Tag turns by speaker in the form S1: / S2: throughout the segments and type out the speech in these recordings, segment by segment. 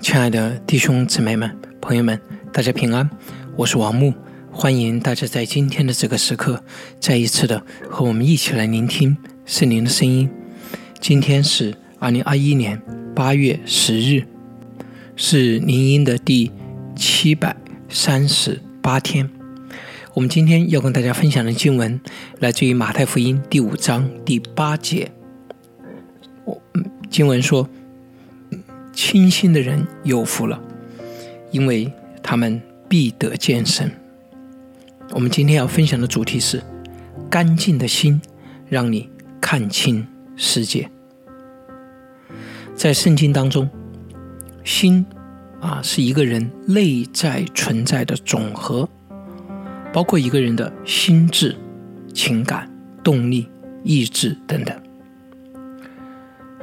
S1: 亲爱的弟兄姊妹们、朋友们，大家平安，我是王木，欢迎大家在今天的这个时刻，再一次的和我们一起来聆听圣灵的声音。今天是二零二一年八月十日，是灵音的第七百三十八天。我们今天要跟大家分享的经文，来自于马太福音第五章第八节。我经文说。清心的人有福了，因为他们必得见神。我们今天要分享的主题是：干净的心，让你看清世界。在圣经当中，心啊是一个人内在存在的总和，包括一个人的心智、情感、动力、意志等等。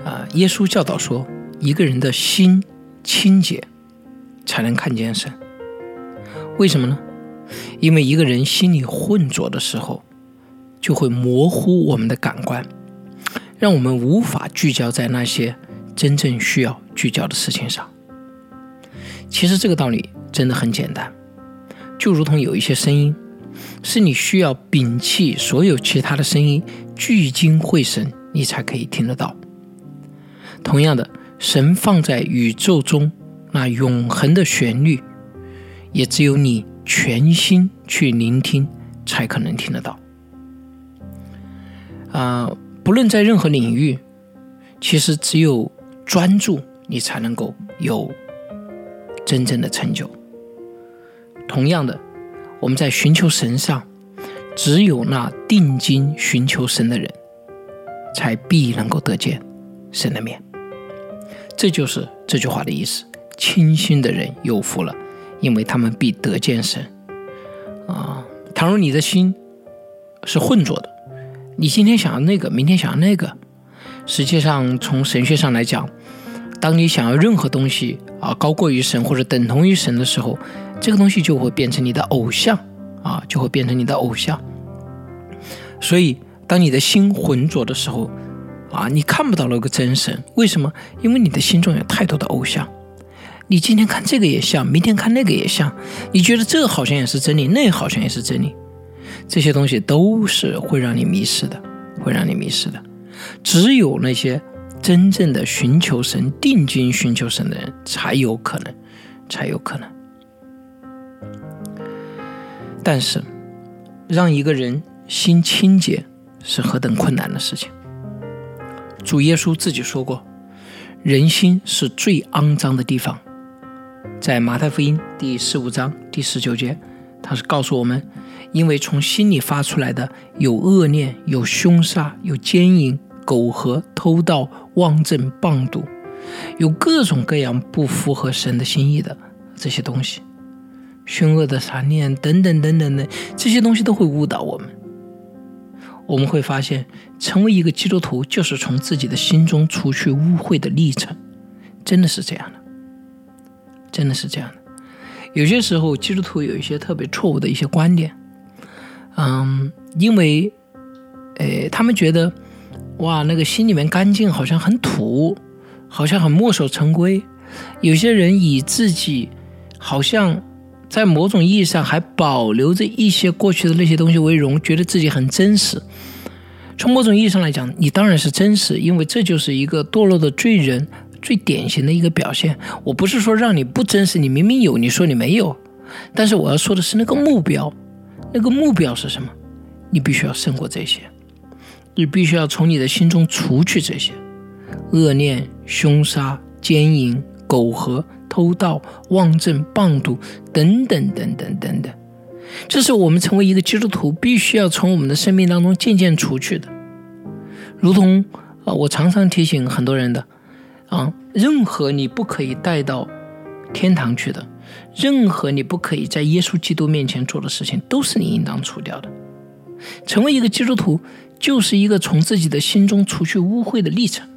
S1: 啊，耶稣教导说。一个人的心清洁，才能看见神。为什么呢？因为一个人心里混浊的时候，就会模糊我们的感官，让我们无法聚焦在那些真正需要聚焦的事情上。其实这个道理真的很简单，就如同有一些声音，是你需要摒弃所有其他的声音，聚精会神，你才可以听得到。同样的。神放在宇宙中那永恒的旋律，也只有你全心去聆听，才可能听得到。啊，不论在任何领域，其实只有专注，你才能够有真正的成就。同样的，我们在寻求神上，只有那定睛寻求神的人，才必能够得见神的面。这就是这句话的意思：清心的人有福了，因为他们必得见神。啊，倘若你的心是混浊的，你今天想要那个，明天想要那个，实际上从神学上来讲，当你想要任何东西啊高过于神或者等同于神的时候，这个东西就会变成你的偶像啊，就会变成你的偶像。所以，当你的心浑浊的时候，啊，你看不到那个真神，为什么？因为你的心中有太多的偶像。你今天看这个也像，明天看那个也像，你觉得这好像也是真理，那好像也是真理。这些东西都是会让你迷失的，会让你迷失的。只有那些真正的寻求神、定睛寻求神的人，才有可能，才有可能。但是，让一个人心清洁是何等困难的事情。主耶稣自己说过：“人心是最肮脏的地方。”在马太福音第十五章第十九节，他是告诉我们：“因为从心里发出来的有恶念、有凶杀、有奸淫、苟合、偷盗、妄证、谤赌，有各种各样不符合神的心意的这些东西，凶恶的残念等等等等的这些东西都会误导我们。”我们会发现，成为一个基督徒就是从自己的心中除去污秽的历程，真的是这样的，真的是这样的。有些时候，基督徒有一些特别错误的一些观点，嗯，因为，呃，他们觉得，哇，那个心里面干净，好像很土，好像很墨守成规。有些人以自己好像。在某种意义上还保留着一些过去的那些东西为荣，觉得自己很真实。从某种意义上来讲，你当然是真实，因为这就是一个堕落的罪人最典型的一个表现。我不是说让你不真实，你明明有，你说你没有。但是我要说的是那个目标，那个目标是什么？你必须要胜过这些，你必须要从你的心中除去这些恶念、凶杀、奸淫、苟合。偷盗、妄政、谤赌等等等等等等，这是我们成为一个基督徒必须要从我们的生命当中渐渐除去的。如同啊，我常常提醒很多人的啊，任何你不可以带到天堂去的，任何你不可以在耶稣基督面前做的事情，都是你应当除掉的。成为一个基督徒，就是一个从自己的心中除去污秽的历程。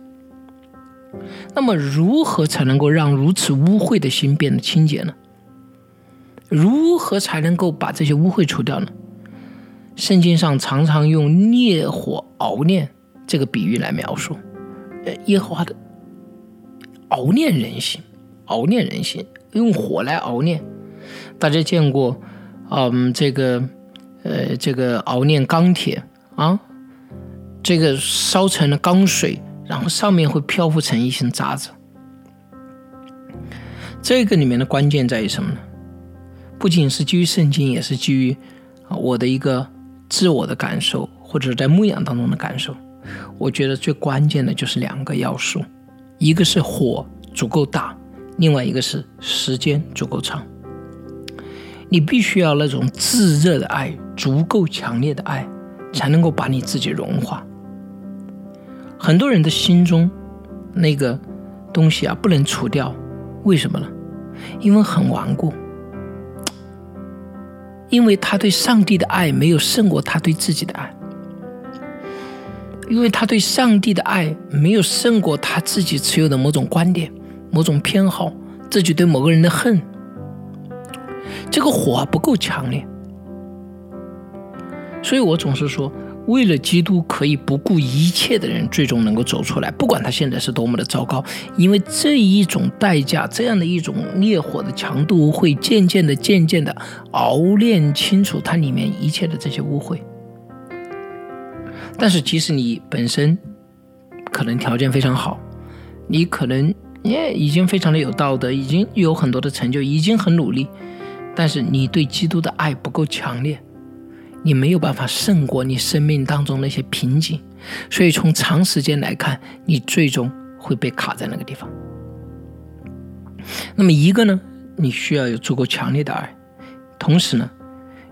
S1: 那么，如何才能够让如此污秽的心变得清洁呢？如何才能够把这些污秽除掉呢？圣经上常常用烈火熬炼这个比喻来描述，呃，耶和华的熬炼人心，熬炼人心，用火来熬炼。大家见过，嗯，这个，呃，这个熬炼钢铁啊，这个烧成了钢水，然后上面会漂浮成一层渣子。这个里面的关键在于什么呢？不仅是基于圣经，也是基于啊我的一个自我的感受，或者在牧养当中的感受。我觉得最关键的就是两个要素，一个是火足够大，另外一个是时间足够长。你必须要那种炙热的爱，足够强烈的爱，才能够把你自己融化。很多人的心中那个东西啊，不能除掉。为什么呢？因为很顽固，因为他对上帝的爱没有胜过他对自己的爱，因为他对上帝的爱没有胜过他自己持有的某种观点、某种偏好，自己对某个人的恨，这个火不够强烈，所以我总是说。为了基督，可以不顾一切的人，最终能够走出来，不管他现在是多么的糟糕，因为这一种代价，这样的一种烈火的强度，会渐渐的、渐渐的熬炼清楚它里面一切的这些污秽。但是，即使你本身可能条件非常好，你可能也已经非常的有道德，已经有很多的成就，已经很努力，但是你对基督的爱不够强烈。你没有办法胜过你生命当中那些瓶颈，所以从长时间来看，你最终会被卡在那个地方。那么一个呢，你需要有足够强烈的爱，同时呢，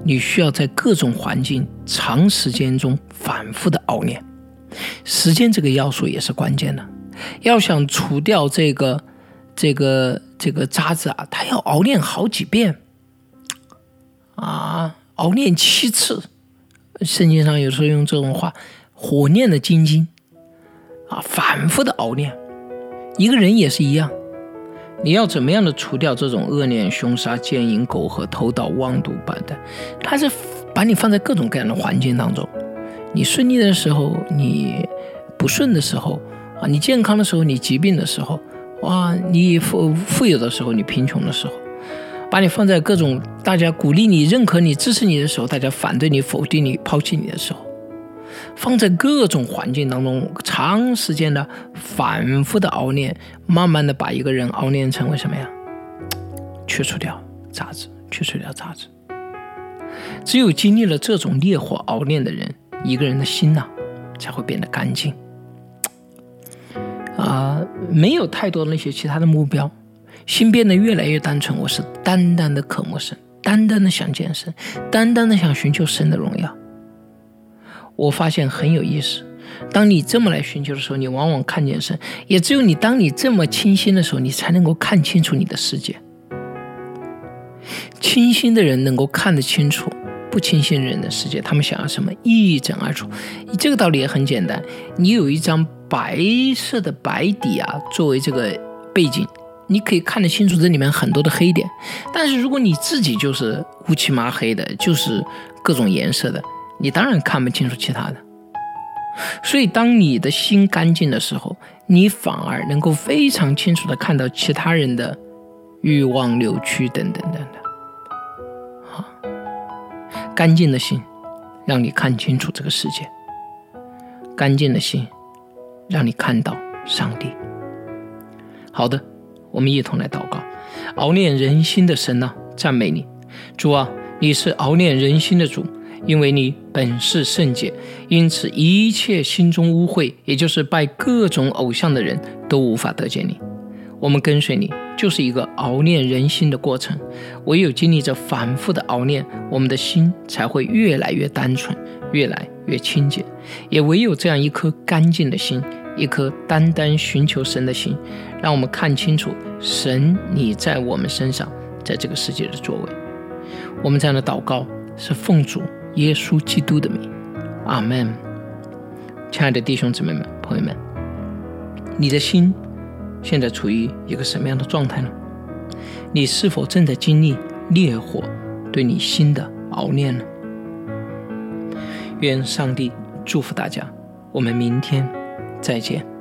S1: 你需要在各种环境长时间中反复的熬炼，时间这个要素也是关键的。要想除掉这个这个这个渣子啊，它要熬炼好几遍啊。熬炼七次，圣经上有时候用这种话，火炼的金晶啊，反复的熬炼。一个人也是一样，你要怎么样的除掉这种恶念、凶杀、奸淫、苟合、偷盗、妄赌、般的？他是把你放在各种各样的环境当中，你顺利的时候，你不顺的时候啊，你健康的时候，你疾病的时候，哇，你富富有的时候，你贫穷的时候。把你放在各种大家鼓励你、认可你、支持你的时候，大家反对你、否定你、抛弃你的时候，放在各种环境当中，长时间的、反复的熬炼，慢慢的把一个人熬炼成为什么呀？去除掉杂质，去除掉杂质。只有经历了这种烈火熬炼的人，一个人的心呐，才会变得干净。啊，没有太多那些其他的目标。心变得越来越单纯，我是单单的渴慕神，单单的想见神，单单的想寻求神的荣耀。我发现很有意思，当你这么来寻求的时候，你往往看见神。也只有你当你这么清心的时候，你才能够看清楚你的世界。清心的人能够看得清楚不清心人的世界，他们想要什么一整而出。这个道理也很简单，你有一张白色的白底啊，作为这个背景。你可以看得清楚这里面很多的黑点，但是如果你自己就是乌漆麻黑的，就是各种颜色的，你当然看不清楚其他的。所以，当你的心干净的时候，你反而能够非常清楚的看到其他人的欲望、扭曲等等等等。啊，干净的心让你看清楚这个世界，干净的心让你看到上帝。好的。我们一同来祷告，熬炼人心的神呐，赞美你，主啊，你是熬炼人心的主，因为你本是圣洁，因此一切心中污秽，也就是拜各种偶像的人都无法得见你。我们跟随你，就是一个熬炼人心的过程。唯有经历着反复的熬炼，我们的心才会越来越单纯，越来越清洁。也唯有这样一颗干净的心。一颗单单寻求神的心，让我们看清楚神你在我们身上，在这个世界的作为。我们这样的祷告是奉主耶稣基督的名，阿门。亲爱的弟兄姊妹们、朋友们，你的心现在处于一个什么样的状态呢？你是否正在经历烈火对你心的熬炼呢？愿上帝祝福大家，我们明天。再见。